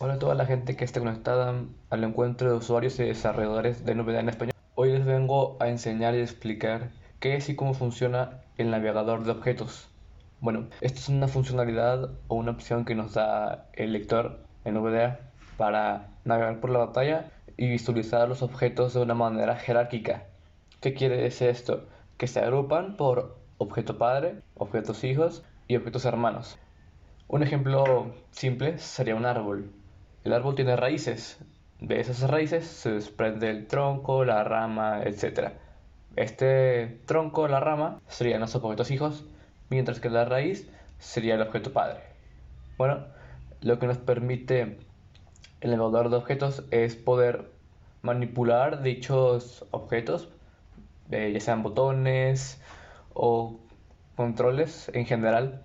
Hola a toda la gente que esté conectada al encuentro de usuarios y desarrolladores de NVDA en español. Hoy les vengo a enseñar y explicar qué es y cómo funciona el navegador de objetos. Bueno, esta es una funcionalidad o una opción que nos da el lector en NVDA para navegar por la pantalla y visualizar los objetos de una manera jerárquica. ¿Qué quiere decir esto? Que se agrupan por objeto padre, objetos hijos y objetos hermanos. Un ejemplo simple sería un árbol. El árbol tiene raíces. De esas raíces se desprende el tronco, la rama, etc. Este tronco, la rama, serían los objetos hijos, mientras que la raíz sería el objeto padre. Bueno, lo que nos permite el navegador de objetos es poder manipular dichos objetos, eh, ya sean botones o controles en general,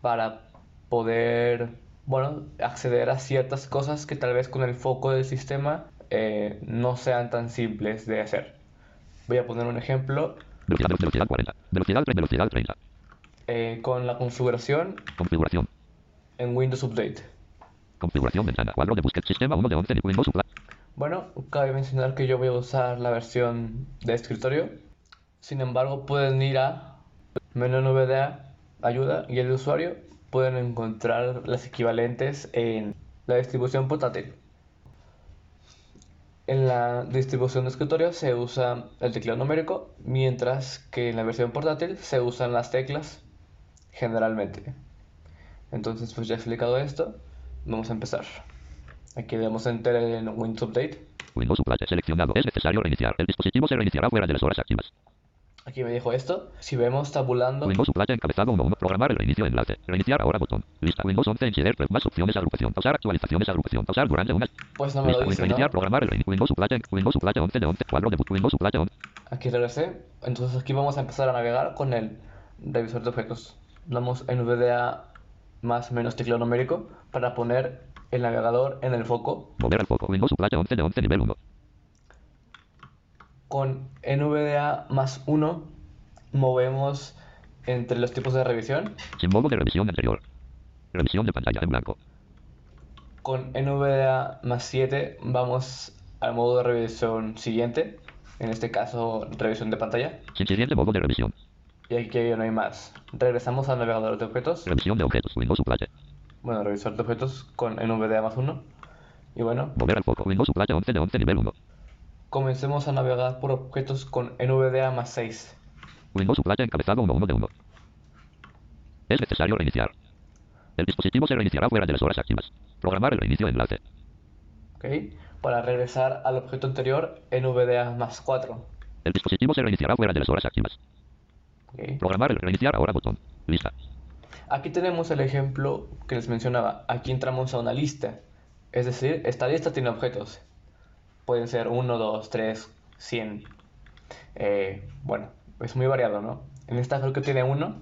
para poder, bueno, acceder a ciertas cosas que tal vez con el foco del sistema eh, no sean tan simples de hacer. Voy a poner un ejemplo. Velocidad, velocidad 40. Velocidad, velocidad 30. Eh, con la configuración Configuración. en Windows Update. Configuración ventana. Cuadro de búsqueda. Sistema 1 de 11 de Windows Supply. Bueno, cabe mencionar que yo voy a usar la versión de escritorio. Sin embargo, pueden ir a menú NVDA, ayuda y el usuario pueden encontrar las equivalentes en la distribución portátil. En la distribución de escritorio se usa el teclado numérico, mientras que en la versión portátil se usan las teclas generalmente. Entonces, pues ya he explicado esto, vamos a empezar. Aquí damos enter en Windows Update. Windows Supply. Seleccionado. Es necesario reiniciar. El dispositivo se reiniciará fuera de las horas activas. Aquí me dijo esto. Si vemos tabulando, Windows encabezado 1. 1. Programar el reinicio enlace. Reiniciar ahora botón. Lista. Windows 11 Engineer. Más opciones agrupación. Pausar actualizaciones agrupación. Pausar durante una. pues no me lo dice, Reiniciar. ¿no? Programar el reinicio. Windows Supply. Windows Supply 11 de 11. Cuadro de boot. Windows Supply 11. Aquí regresé. Entonces aquí vamos a empezar a navegar con el revisor de objetos. Damos en VDA más menos teclado numérico para poner el navegador en el foco. Mover al foco. Windows Supply 11 de 11 nivel 1. Con NVDA más 1 movemos entre los tipos de revisión. Sin modo de revisión anterior. Revisión de pantalla en blanco. Con NVDA más 7 vamos al modo de revisión siguiente. En este caso, revisión de pantalla. Sin siguiente modo de revisión. Y aquí no hay más. Regresamos al navegador de objetos. Revisión de objetos. Windows Supply. Bueno, revisor de objetos con NVDA más 1. Y bueno, Mover al foco. Windows Supply 11 de 11 nivel 1. Comencemos a navegar por objetos con NVDA más 6. Windows Supply encabezado 1 1 de 1. Es necesario reiniciar. El dispositivo se reiniciará fuera de las horas activas. Programar el reinicio enlace. ¿ok? Para regresar al objeto anterior, NVDA más 4. El dispositivo se reiniciará fuera de las horas activas. ¿ok? Programar el reiniciar ahora botón. Lista. Aquí tenemos el ejemplo que les mencionaba. Aquí entramos a una lista. Es decir, esta lista tiene objetos. Pueden ser 1, 2, 3, 100. Eh, bueno, es muy variado, ¿no? En esta creo que tiene uno,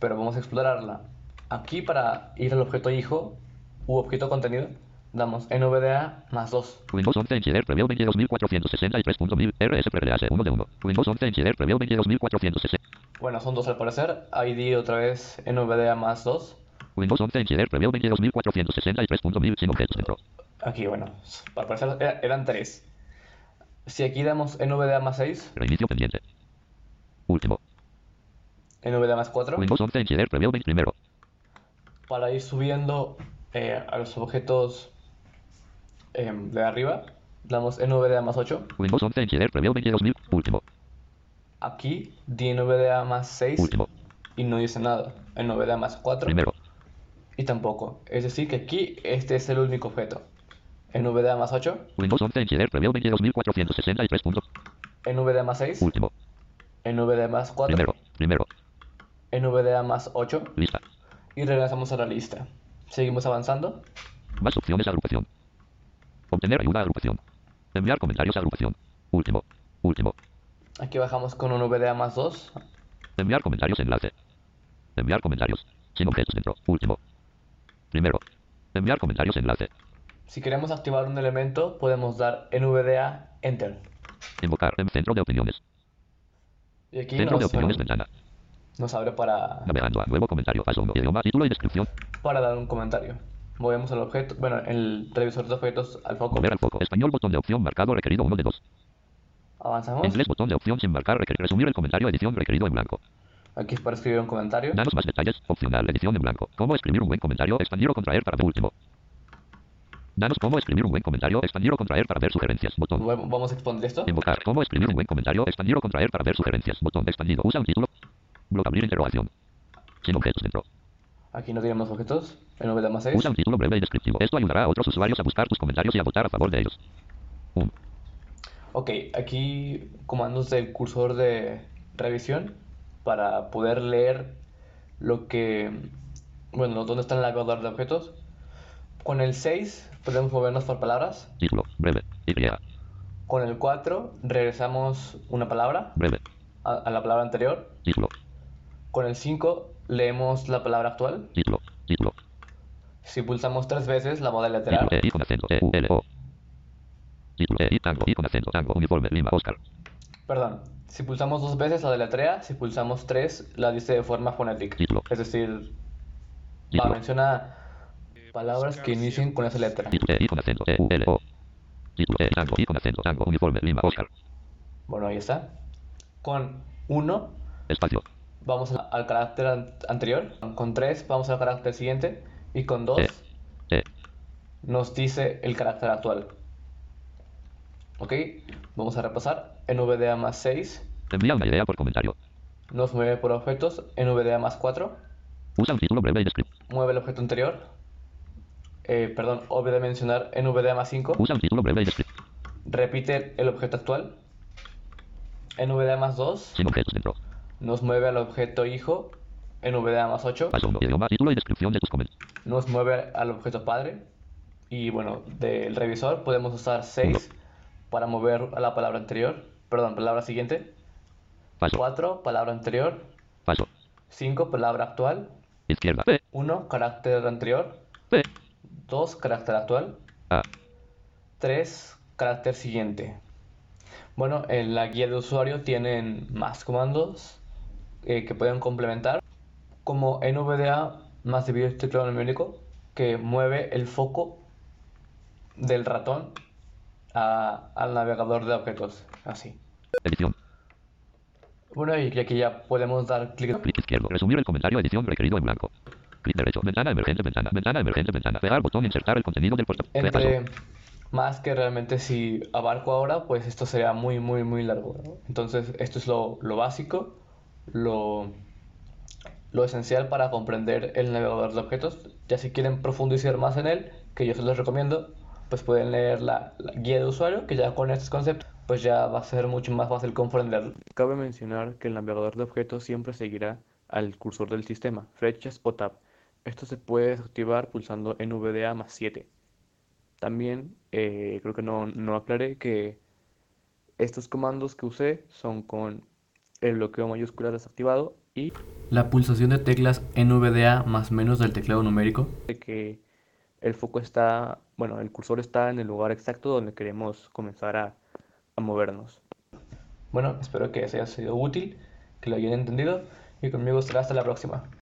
pero vamos a explorarla. Aquí para ir al objeto hijo u objeto contenido, damos NVDA más 2. Windows 11 Engineer Preview 22463.1000 RS Prelease 1 de 1. Windows 11 Engineer Preview 22460. Bueno, son dos al parecer. ID otra vez NVDA más 2. Windows 11 Engineer Preview 22463.1000 sin objetos dentro. Aquí, bueno, al parecer era- eran 3. Si aquí damos NVDA más 6, Reinicio pendiente. Último. NVDA más 4, Windows 11 Engineer Preview 20 primero. para ir subiendo eh, a los objetos em, de arriba, damos NVDA más 8. Windows 11 Engineer Preview 22000. Último. Aquí di NVDA más 6 Último. y no dice nada. NVDA más 4 Primero. Y tampoco. Es decir, que aquí este es el único objeto. NVDA más 8, Windows 11 Engineer Preview 22463. punto. NVDA más 6, Último. NVDA más 4, Primero. Primero. NVDA más 8 Lista. y regresamos a la lista. Seguimos avanzando. Más opciones agrupación. Obtener ayuda agrupación. Enviar comentarios agrupación. Último. Último. Aquí bajamos con un VDA más 2. Enviar comentarios enlace. Enviar comentarios. Sin objetos dentro. Último. Primero. Enviar comentarios enlace. Si queremos activar un elemento, podemos dar NVDA Enter. Invocar en centro de opiniones. Y aquí Centro de nos, opiniones ventana. nos abre para, Navegando a nuevo comentario. Paso 1. Idioma, título y descripción. para dar un comentario. movemos el objeto, bueno, el revisor de objetos al foco. Mover al foco. Español, botón de opción marcado requerido 1 de 2. Avanzamos. Inglés, botón de opción sin marcar requerido. Resumir el comentario, edición requerido en blanco. Aquí es para escribir un comentario. Danos más detalles, opcional, edición en blanco. Cómo escribir un buen comentario, expandir o contraer para ver último. Danos cómo escribir un buen comentario, expandir o contraer para ver sugerencias. Botón. Vamos a exponer esto. Invocar. Cómo escribir un buen comentario, expandir o contraer para ver sugerencias. Botón expandido. Usa un título. Bloc abrir interrogación. Sin objetos dentro. Aquí no tenemos objetos. En VDA más 6. Usa un título breve y descriptivo. Esto ayudará a otros usuarios a buscar tus comentarios y a votar a favor de ellos. 1. Ok, aquí comandos del cursor de revisión para poder leer lo que, bueno, dónde está el navegador de objetos. Con el 6 podemos movernos por palabras. Título. Breve. Y. Con el 4 regresamos una palabra Breve. a, a la palabra anterior. Título. Con el 5 leemos la palabra actual. Título. Título. Si pulsamos tres veces la moda Título. letrar, E. I con acento. E. U. L. O. Título. E. I. Tango. I con acento. Tango. Uniforme. Lima. Oscar. Perdón, si pulsamos dos veces la deletrea, si pulsamos tres la dice de forma fonética. Es decir, Título. menciona palabras que inicien con esa letra. Bueno, ahí está. Con 1 Espacio. vamos al, carácter an- anterior. Con 3 vamos al carácter siguiente. Y con 2 E. E. nos dice el carácter actual. Ok, vamos a repasar. En VDA más 6 Envía una idea por comentario. nos mueve por objetos. En VDA más 4 Usa un título breve y descriptivo. mueve el objeto anterior. Eh, perdón, olvidé mencionar en VDA más 5 Usa un título breve y descriptivo. repite el objeto actual. En VDA más 2 Sin objetos dentro. nos mueve al objeto hijo. En VDA más 8 Paso 1. Idioma. Título y descripción de tus comentarios. nos mueve al objeto padre. Y bueno, del revisor podemos usar 6 para mover a la palabra anterior. Perdón, palabra siguiente. Paso. 4, palabra anterior. Paso. 5, palabra actual. Izquierda. P. 1, carácter anterior. P. 2, carácter actual. A. 3, carácter siguiente. Bueno, en la guía de usuario tienen más comandos eh, que pueden complementar, como NVDA más al teclado numérico, que mueve el foco del ratón a- al navegador de objetos, así. Edición. Bueno, y aquí ya podemos dar clic Clic izquierdo. Resumir el comentario. Edición requerido en blanco. Clic derecho. Ventana emergente. Ventana. Ventana emergente. Ventana. Pegar botón. Insertar el contenido del portafolio. entre más que realmente si abarco ahora, pues esto sería muy, muy, muy largo. ¿no? Entonces, esto es lo, lo básico, lo, lo esencial para comprender el navegador de objetos. Ya si quieren profundizar más en él, que yo se los recomiendo, pues pueden leer la, la guía de usuario, que ya con estos conceptos, pues ya va a ser mucho más fácil comprenderlo. Cabe mencionar que el navegador de objetos siempre seguirá al cursor del sistema, flechas o tab. Esto se puede desactivar pulsando NVDA más 7. También eh, creo que no, no aclaré que estos comandos que usé son con el bloqueo mayúscula desactivado y la pulsación de teclas NVDA más menos del teclado numérico. De que el foco está, bueno, el cursor está en el lugar exacto donde queremos comenzar a, movernos. Bueno, espero que les haya sido útil, que lo hayan entendido y conmigo será hasta la próxima.